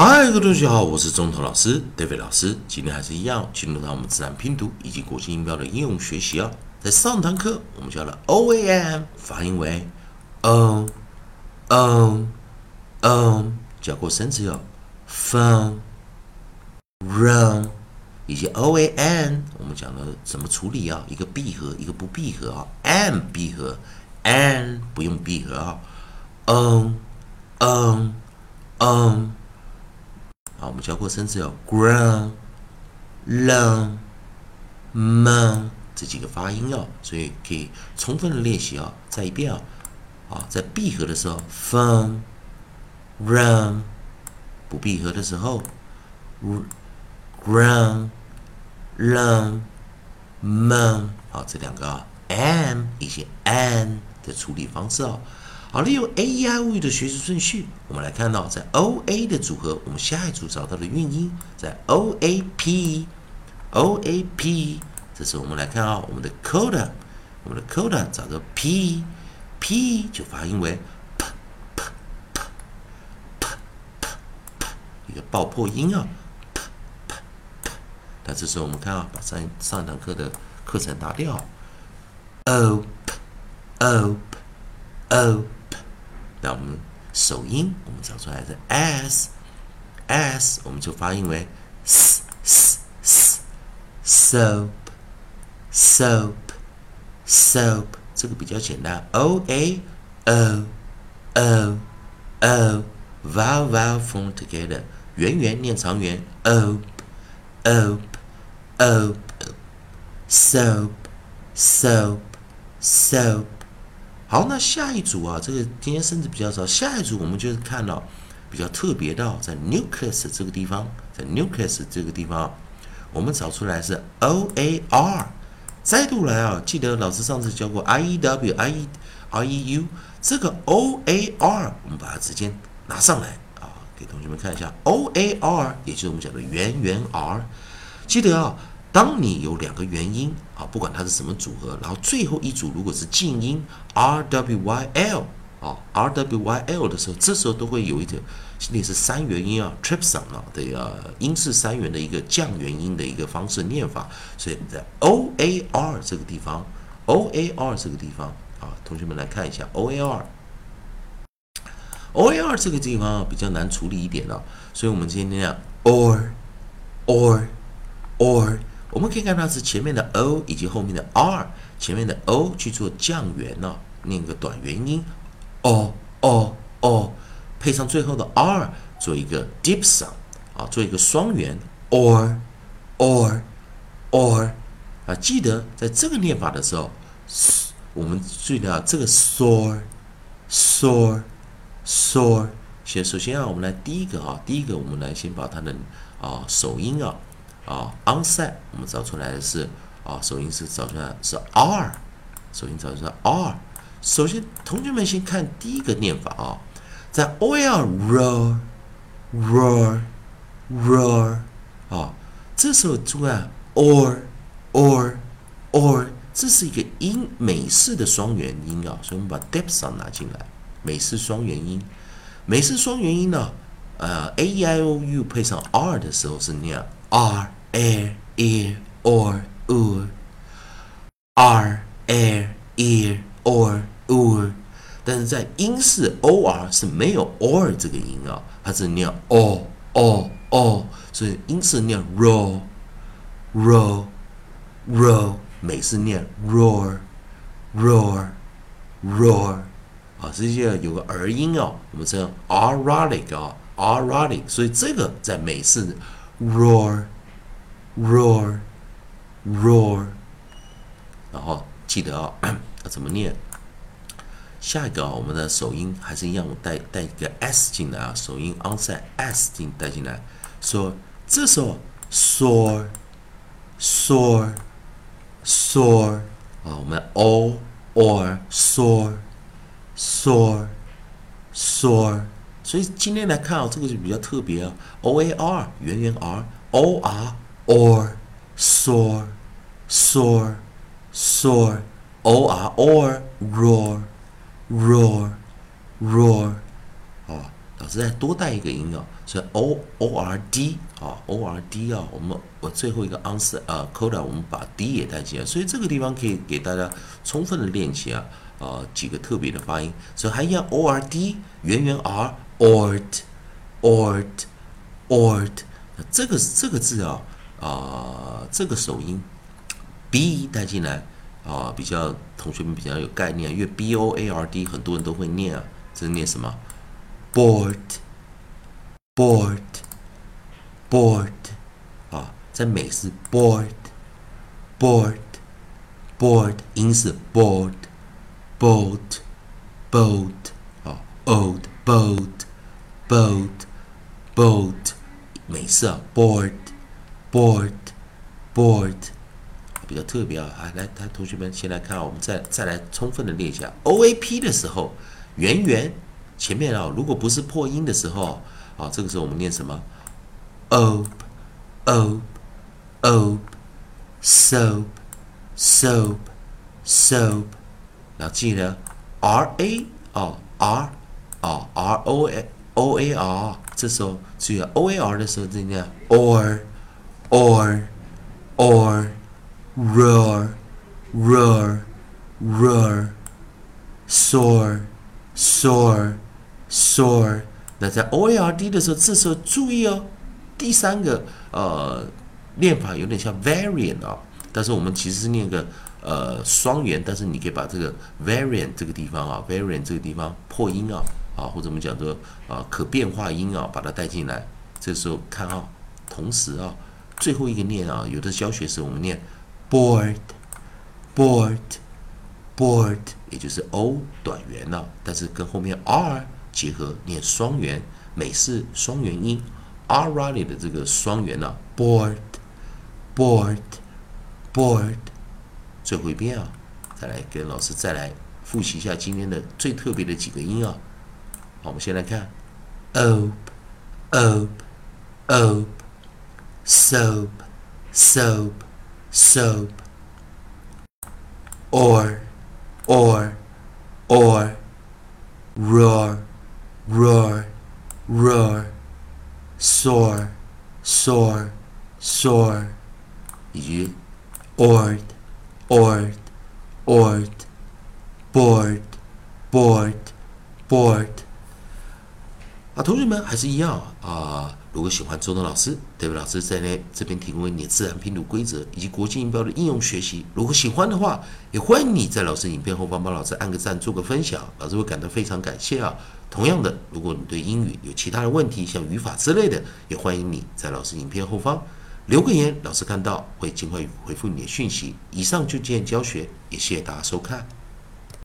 嗨，各位同学好，我是中头老师 David 老师。今天还是一样，进入到我们自然拼读以及国际音标的应用学习啊。在上堂课我们教了 O A M 发音为 o o o，教过生词有 phone run 以及 O A N，我们讲了怎么处理啊？一个闭合，一个不闭合啊？N 闭合，N 不用闭合啊？o o o。好，我们教过生词有 ground、long、mon 这几个发音哦，所以可以充分的练习哦。再一遍啊，啊，在闭合的时候 phone、run；不闭合的时候 ground、long、mon。好，这两个 m 以及 n 的处理方式哦。好，利用 A E I O U 的学习顺序，我们来看到在 O A 的组合，我们下一组找到的韵音在 O A P O A P。这时候我们来看啊，我们的 coda，我们的 coda 找到 P P 就发音为 P P P P P 一个爆破音啊 P P P。那这时候我们看啊，把上上一堂课的课程打掉 O P O P O。那我们首音，我们找出来的 s，s，我们就发音为 s s s soap，soap，soap，这个比较简单。o a o o o vowel vowel form together，圆圆念长圆，o o o soap soap soap。好，那下一组啊，这个今天生字比较少。下一组我们就是看到比较特别的，在 nucleus 这个地方，在 nucleus 这个地方，我们找出来是 o a r。再度来啊，记得老师上次教过 i e w i e r e u，这个 o a r，我们把它直接拿上来啊，给同学们看一下 o a r，也就是我们讲的圆圆 r。记得啊。当你有两个元音啊，不管它是什么组合，然后最后一组如果是静音 r w y l 啊 r w y l 的时候，这时候都会有一点类似三元音啊 tripson 啊的呃音式三元的一个降元音的一个方式念法，所以在 o a r 这个地方，o a r 这个地方啊，同学们来看一下 o a r，o a r 这个地方啊比较难处理一点了，所以我们今天讲 or or or。我们可以看到是前面的 o 以及后面的 r，前面的 o 去做降元呢，念个短元音，o o o，配上最后的 r 做一个 deep sound 啊，做一个双元 or or or 啊，记得在这个念法的时候，我们注意到这个 soar soar soar，先首先啊，我们来第一个啊，第一个我们来先把它的啊首音啊。啊，onset 我们找出来的是啊，首音是找出来是 r，首音找出来 r。首先，同学们先看第一个念法啊，在 oil roar roar roar 啊，这时候注意 or or or，这是一个音美式的双元音啊，所以我们把 depth 拿进来，美式双元音，美式双元音呢，呃，a e i o u 配上 r 的时候是念 r。air ear or or r air ear or or，但是在英式 o r 是没有 or 这个音啊，它是念 o o o，所以英式念 roar roar roar，美式念 roar roar roar，啊，这些有个儿音哦，我们称 erotic 啊 erotic，所以这个在美式 roar。 Roar roar，然后记得啊，要怎么念？下一个啊，我们的首音还是一样，我带带一个 s 进来啊，首音 onset s 进带进来，说这时候 soar soar soar 啊，我们 o or soar soar soar，所以今天来看啊，这个就比较特别啊，o a r 圆圆 r o r or soar soar soar. O r or roar roar roar. 啊老师再多带一个音哦，所以 o o r d 啊，o r d 啊，我们我最后一个 answer 啊，coda 我们把 d 也带进来，所以这个地方可以给大家充分的练习啊，啊几个特别的发音，所以还一样 o r d 圆圆 r ord ord ord，这个这个字啊啊这个首音 b 带进来啊，比较同学们比较有概念，因为 b o a r d 很多人都会念啊，这是念什么？board board board 啊，在美是 board board board 音是 board boat boat 啊 old boat boat boat 美式啊 board board board 比较特别啊，来，来同学们先来看，我们再再来充分的练一下 O A P 的时候，圆圆。前面啊，如果不是破音的时候啊，这个时候我们念什么？op，op，soap，soap，soap，然后记得 r a 哦，r 哦，r o a o a r，这时候注意 o a r 的时候这念 Or or，or，or，roar，roar，roar，soar，soar。soar，那在 o a r d 的时候，这时候注意哦，第三个呃念法有点像 variant 啊，但是我们其实是念个呃双元，但是你可以把这个 variant 这个地方啊，variant 这个地方破音啊啊，或者我们讲做啊可变化音啊，把它带进来。这时候看啊，同时啊，最后一个念啊，有的教学时我们念 board，board，board，也就是 o 短元了，但是跟后面 r。结合念双元，美式双元音，r r y 的这个双元呢，board，board，board，最后一遍啊，再来跟老师再来复习一下今天的最特别的几个音啊。好，我们先来看 op op op ，op，op，soap，soap，soap，or，or，or，roar。roar, roar, soar, soar, soar，以及 ord, ord, ord, board, board, board。啊，同学们还是一样啊。 如果喜欢周东老师，David 老师在呢这边提供给你自然拼读规则以及国际音标的应用学习。如果喜欢的话，也欢迎你在老师影片后方帮老师按个赞，做个分享，老师会感到非常感谢啊。同样的，如果你对英语有其他的问题，像语法之类的，也欢迎你在老师影片后方留个言，老师看到会尽快回复你的讯息。以上就见教学，也谢谢大家收看。